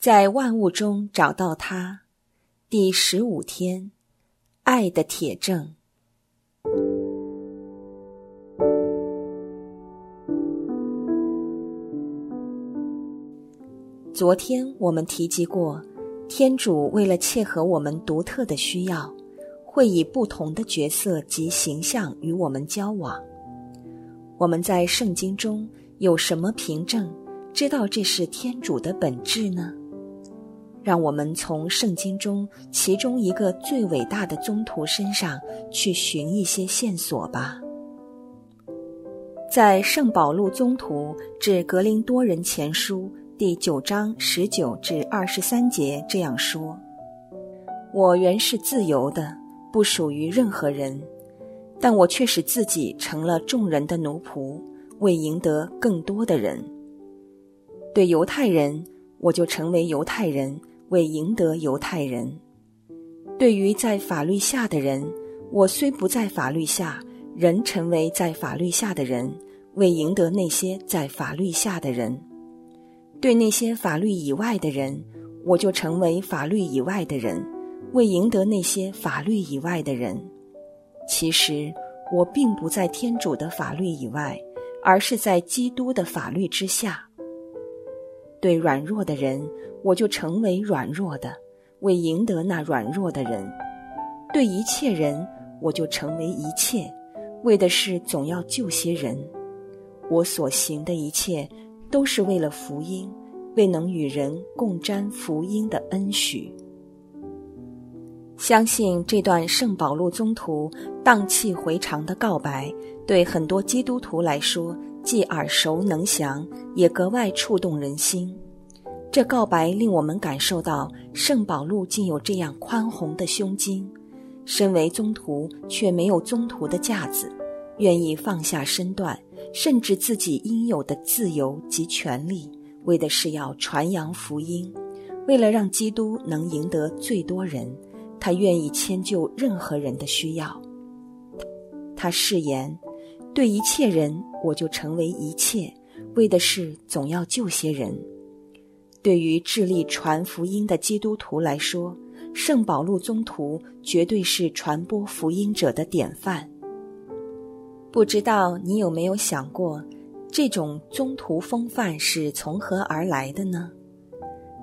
在万物中找到他。第十五天，爱的铁证。昨天我们提及过，天主为了切合我们独特的需要，会以不同的角色及形象与我们交往。我们在圣经中有什么凭证，知道这是天主的本质呢？让我们从圣经中其中一个最伟大的宗徒身上去寻一些线索吧。在圣保禄宗徒致格林多人前书。第九章十九至二十三节这样说：“我原是自由的，不属于任何人，但我却使自己成了众人的奴仆，为赢得更多的人。对犹太人，我就成为犹太人，为赢得犹太人；对于在法律下的人，我虽不在法律下，仍成为在法律下的人，为赢得那些在法律下的人。”对那些法律以外的人，我就成为法律以外的人，为赢得那些法律以外的人。其实我并不在天主的法律以外，而是在基督的法律之下。对软弱的人，我就成为软弱的，为赢得那软弱的人；对一切人，我就成为一切，为的是总要救些人。我所行的一切。都是为了福音，为能与人共沾福音的恩许。相信这段圣保禄宗徒荡气回肠的告白，对很多基督徒来说既耳熟能详，也格外触动人心。这告白令我们感受到圣保禄竟有这样宽宏的胸襟，身为宗徒却没有宗徒的架子，愿意放下身段。甚至自己应有的自由及权利，为的是要传扬福音，为了让基督能赢得最多人，他愿意迁就任何人的需要。他誓言，对一切人我就成为一切，为的是总要救些人。对于致力传福音的基督徒来说，圣保禄宗徒绝对是传播福音者的典范。不知道你有没有想过，这种宗徒风范是从何而来的呢？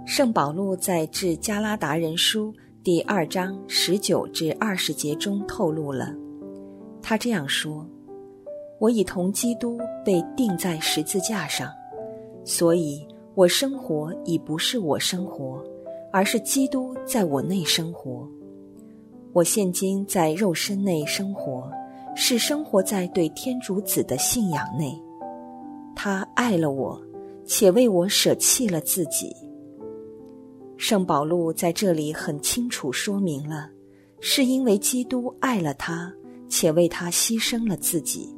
圣保禄在致加拉达人书第二章十九至二十节中透露了，他这样说：“我已同基督被钉在十字架上，所以我生活已不是我生活，而是基督在我内生活。我现今在肉身内生活。”是生活在对天主子的信仰内，他爱了我，且为我舍弃了自己。圣保禄在这里很清楚说明了，是因为基督爱了他，且为他牺牲了自己，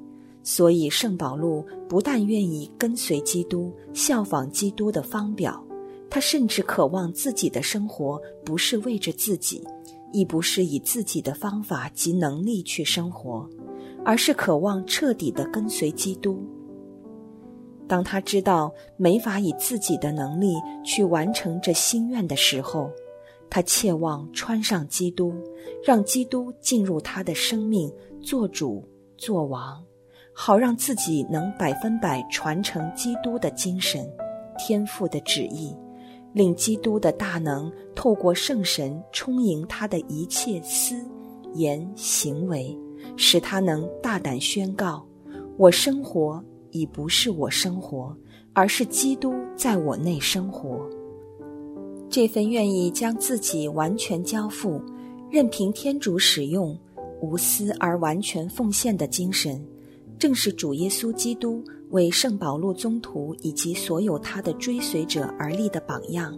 所以圣保禄不但愿意跟随基督，效仿基督的方表，他甚至渴望自己的生活不是为着自己，亦不是以自己的方法及能力去生活。而是渴望彻底的跟随基督。当他知道没法以自己的能力去完成这心愿的时候，他切望穿上基督，让基督进入他的生命，做主做王，好让自己能百分百传承基督的精神、天赋的旨意，令基督的大能透过圣神充盈他的一切思、言、行为。使他能大胆宣告：“我生活已不是我生活，而是基督在我内生活。”这份愿意将自己完全交付、任凭天主使用、无私而完全奉献的精神，正是主耶稣基督为圣保禄宗徒以及所有他的追随者而立的榜样。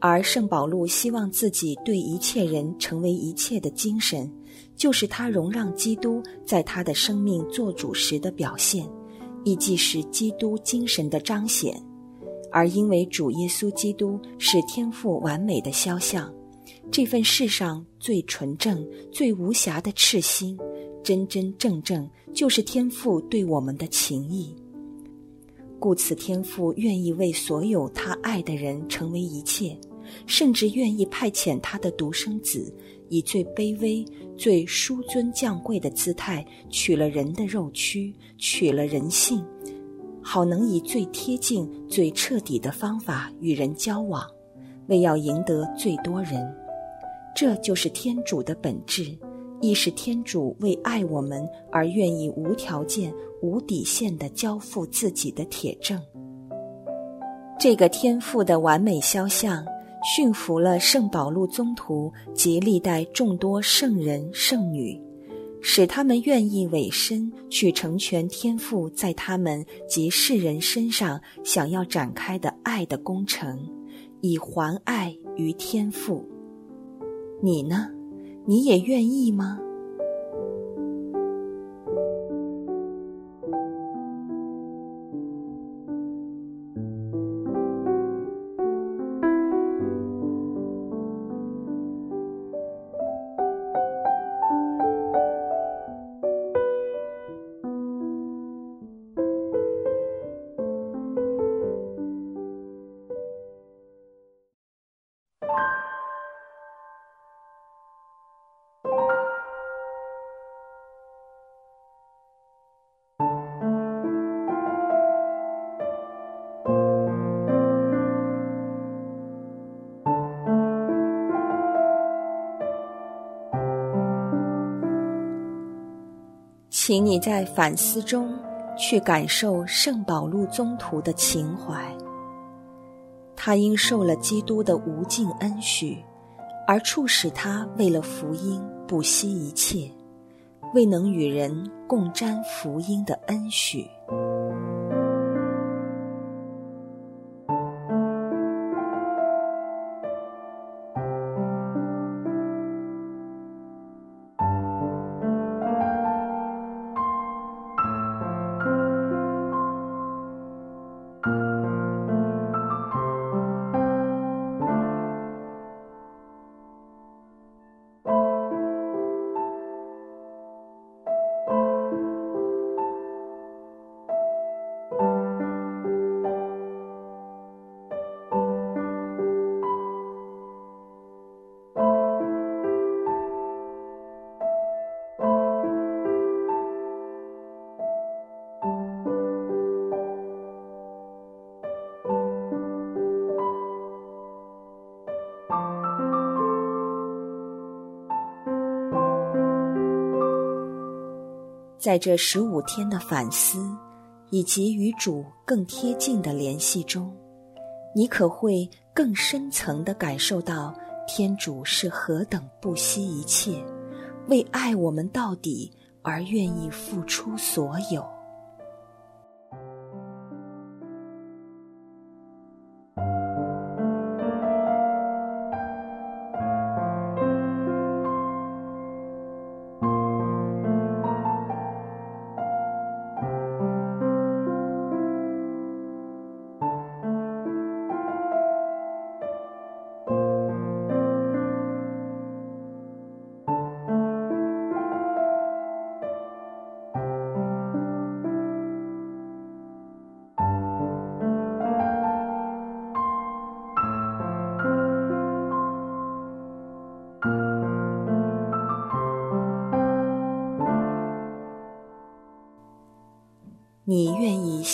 而圣保禄希望自己对一切人成为一切的精神。就是他容让基督在他的生命做主时的表现，亦即是基督精神的彰显。而因为主耶稣基督是天赋完美的肖像，这份世上最纯正、最无瑕的赤心，真真正正就是天赋对我们的情谊。故此天父愿意为所有他爱的人成为一切，甚至愿意派遣他的独生子，以最卑微、最殊尊降贵的姿态取了人的肉躯，取了人性，好能以最贴近、最彻底的方法与人交往，为要赢得最多人。这就是天主的本质。亦是天主为爱我们而愿意无条件、无底线的交付自己的铁证。这个天赋的完美肖像，驯服了圣保禄宗徒及历代众多圣人圣女，使他们愿意委身去成全天赋在他们及世人身上想要展开的爱的工程，以还爱于天赋。你呢？你也愿意吗？请你在反思中去感受圣保禄宗徒的情怀。他因受了基督的无尽恩许，而促使他为了福音不惜一切，未能与人共沾福音的恩许。在这十五天的反思，以及与主更贴近的联系中，你可会更深层的感受到天主是何等不惜一切，为爱我们到底而愿意付出所有。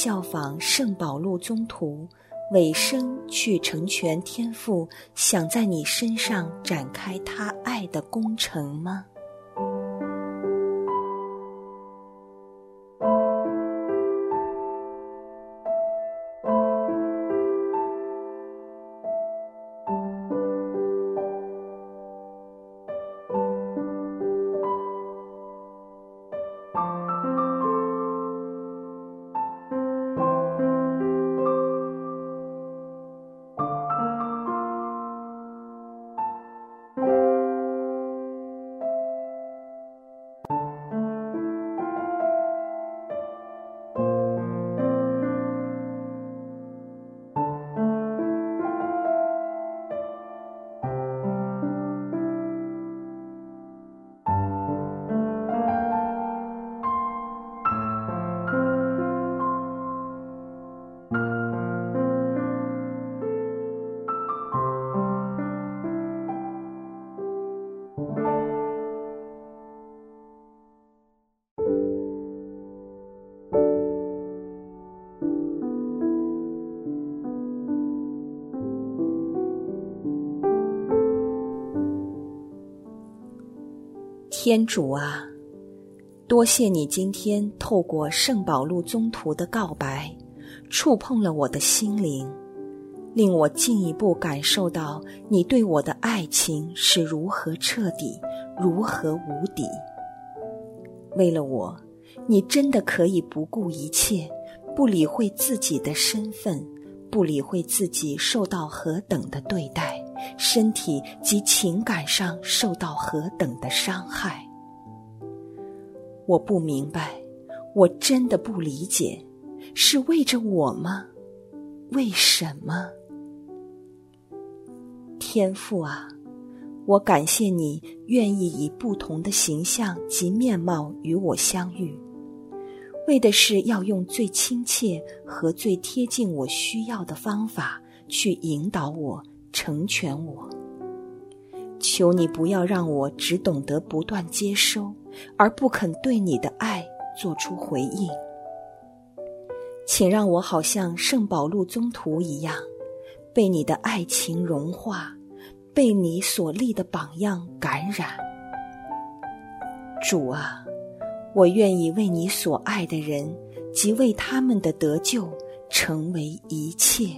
效仿圣保禄宗徒，委身去成全天父想在你身上展开他爱的工程吗？天主啊，多谢你今天透过圣保禄宗徒的告白，触碰了我的心灵，令我进一步感受到你对我的爱情是如何彻底、如何无底。为了我，你真的可以不顾一切，不理会自己的身份，不理会自己受到何等的对待。身体及情感上受到何等的伤害，我不明白，我真的不理解，是为着我吗？为什么？天父啊，我感谢你愿意以不同的形象及面貌与我相遇，为的是要用最亲切和最贴近我需要的方法去引导我。成全我，求你不要让我只懂得不断接收，而不肯对你的爱做出回应。请让我好像圣保禄宗徒一样，被你的爱情融化，被你所立的榜样感染。主啊，我愿意为你所爱的人及为他们的得救成为一切。